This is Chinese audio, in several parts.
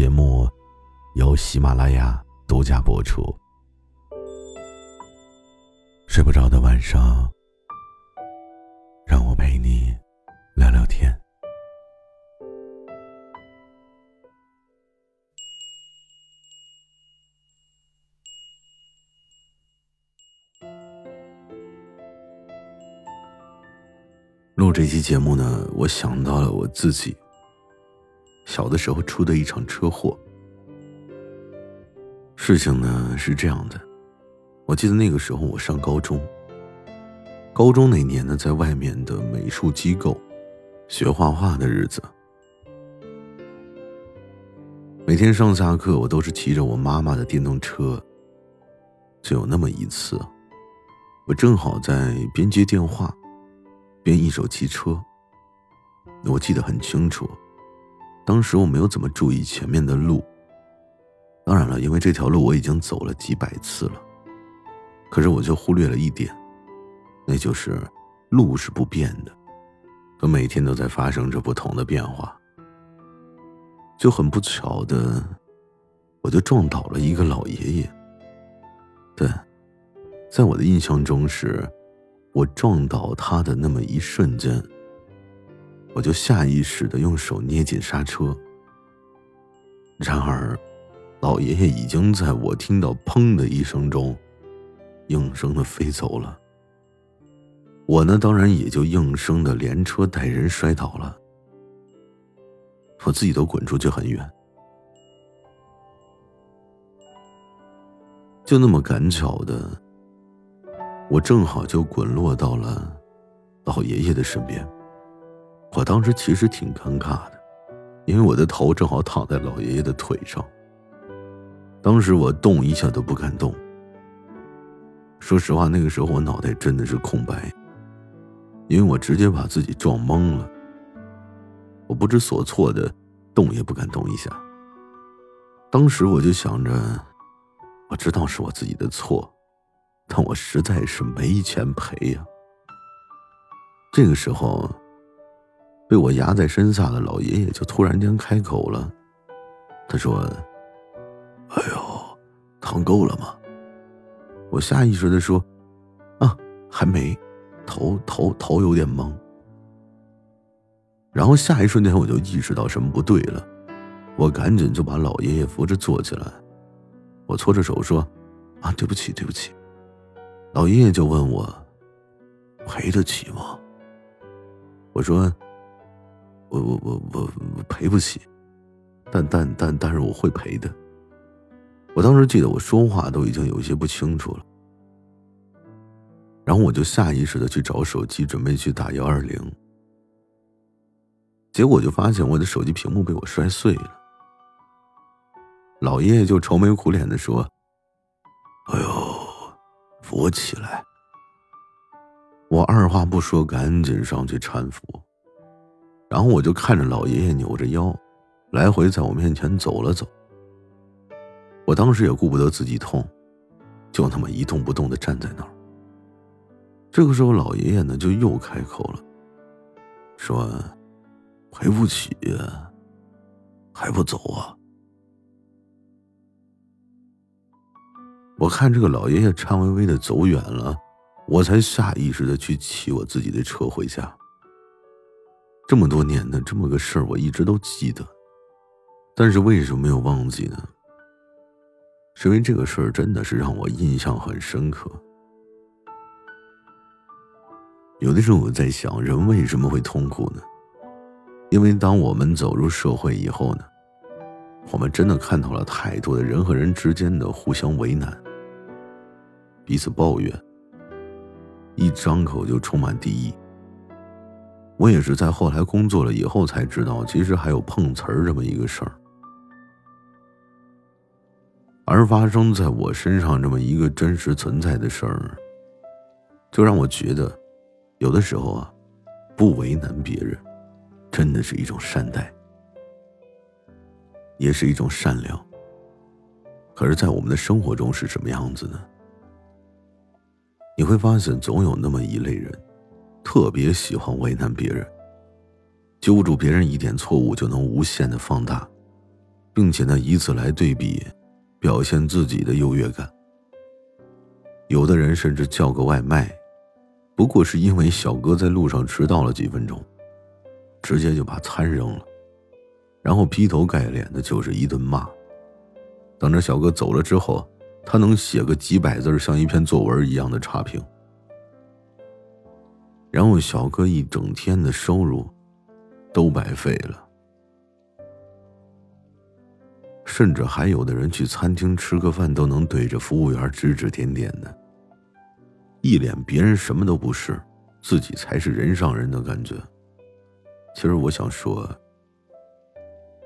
节目由喜马拉雅独家播出。睡不着的晚上，让我陪你聊聊天。录这期节目呢，我想到了我自己。小的时候出的一场车祸，事情呢是这样的，我记得那个时候我上高中，高中那年呢，在外面的美术机构学画画的日子，每天上下课我都是骑着我妈妈的电动车，就有那么一次，我正好在边接电话，边一手骑车，我记得很清楚。当时我没有怎么注意前面的路。当然了，因为这条路我已经走了几百次了，可是我就忽略了一点，那就是路是不变的，可每天都在发生着不同的变化。就很不巧的，我就撞倒了一个老爷爷。对，在我的印象中是，我撞倒他的那么一瞬间。我就下意识的用手捏紧刹车，然而，老爷爷已经在我听到“砰”的一声中，应声的飞走了。我呢，当然也就应声的连车带人摔倒了，我自己都滚出去很远。就那么赶巧的，我正好就滚落到了老爷爷的身边。我当时其实挺尴尬的，因为我的头正好躺在老爷爷的腿上。当时我动一下都不敢动。说实话，那个时候我脑袋真的是空白，因为我直接把自己撞懵了。我不知所措的动也不敢动一下。当时我就想着，我知道是我自己的错，但我实在是没钱赔呀。这个时候。被我压在身下的老爷爷就突然间开口了，他说：“哎呦，烫够了吗？”我下意识的说：“啊，还没，头头头有点懵。”然后下一瞬间我就意识到什么不对了，我赶紧就把老爷爷扶着坐起来，我搓着手说：“啊，对不起，对不起。”老爷爷就问我：“赔得起吗？”我说。我我我我赔不起，但但但但是我会赔的。我当时记得我说话都已经有一些不清楚了，然后我就下意识的去找手机，准备去打幺二零。结果就发现我的手机屏幕被我摔碎了。老爷爷就愁眉苦脸的说：“哎呦，扶我起来！”我二话不说，赶紧上去搀扶。然后我就看着老爷爷扭着腰，来回在我面前走了走。我当时也顾不得自己痛，就那么一动不动的站在那儿。这个时候，老爷爷呢就又开口了，说：“赔不起，还不走啊？”我看这个老爷爷颤巍巍的走远了，我才下意识的去骑我自己的车回家。这么多年的这么个事儿，我一直都记得，但是为什么没有忘记呢？是因为这个事儿真的是让我印象很深刻。有的时候我在想，人为什么会痛苦呢？因为当我们走入社会以后呢，我们真的看到了太多的人和人之间的互相为难、彼此抱怨，一张口就充满敌意。我也是在后来工作了以后才知道，其实还有碰瓷儿这么一个事儿。而发生在我身上这么一个真实存在的事儿，就让我觉得，有的时候啊，不为难别人，真的是一种善待，也是一种善良。可是，在我们的生活中是什么样子呢？你会发现，总有那么一类人，特别喜欢为难别人，揪住别人一点错误就能无限的放大，并且呢，以此来对比。表现自己的优越感。有的人甚至叫个外卖，不过是因为小哥在路上迟到了几分钟，直接就把餐扔了，然后劈头盖脸的就是一顿骂。等着小哥走了之后，他能写个几百字像一篇作文一样的差评，然后小哥一整天的收入都白费了。甚至还有的人去餐厅吃个饭都能对着服务员指指点点的，一脸别人什么都不是，自己才是人上人的感觉。其实我想说，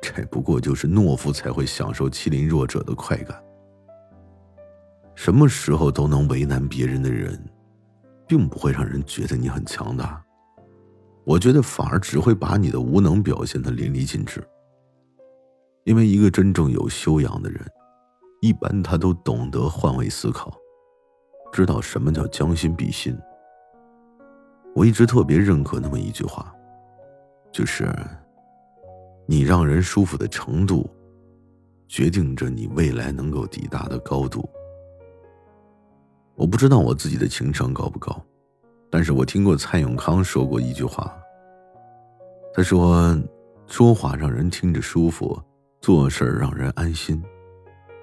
这不过就是懦夫才会享受欺凌弱者的快感。什么时候都能为难别人的人，并不会让人觉得你很强大，我觉得反而只会把你的无能表现的淋漓尽致。因为一个真正有修养的人，一般他都懂得换位思考，知道什么叫将心比心。我一直特别认可那么一句话，就是你让人舒服的程度，决定着你未来能够抵达的高度。我不知道我自己的情商高不高，但是我听过蔡永康说过一句话，他说：“说话让人听着舒服。”做事让人安心，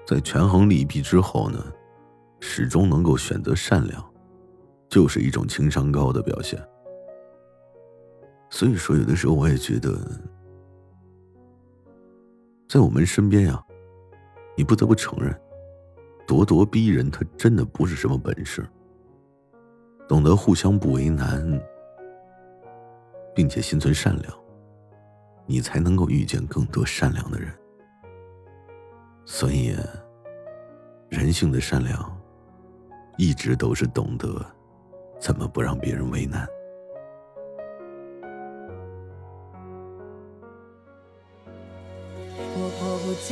在权衡利弊之后呢，始终能够选择善良，就是一种情商高的表现。所以说，有的时候我也觉得，在我们身边呀，你不得不承认，咄咄逼人，他真的不是什么本事。懂得互相不为难，并且心存善良，你才能够遇见更多善良的人。所以，人性的善良，一直都是懂得怎么不让别人为难。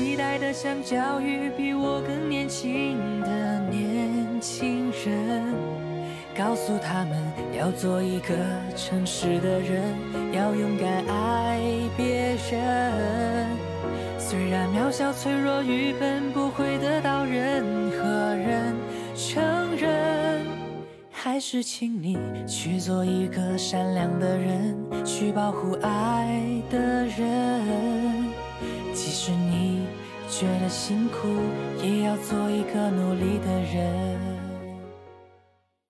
期待的想教育比我更年轻的年轻人，告诉他们要做一个诚实的人，要勇敢爱别人。虽然渺小脆弱愚笨不会得到任何人承认，还是请你去做一个善良的人，去保护爱的人。觉得辛苦，也要做一个努力的人。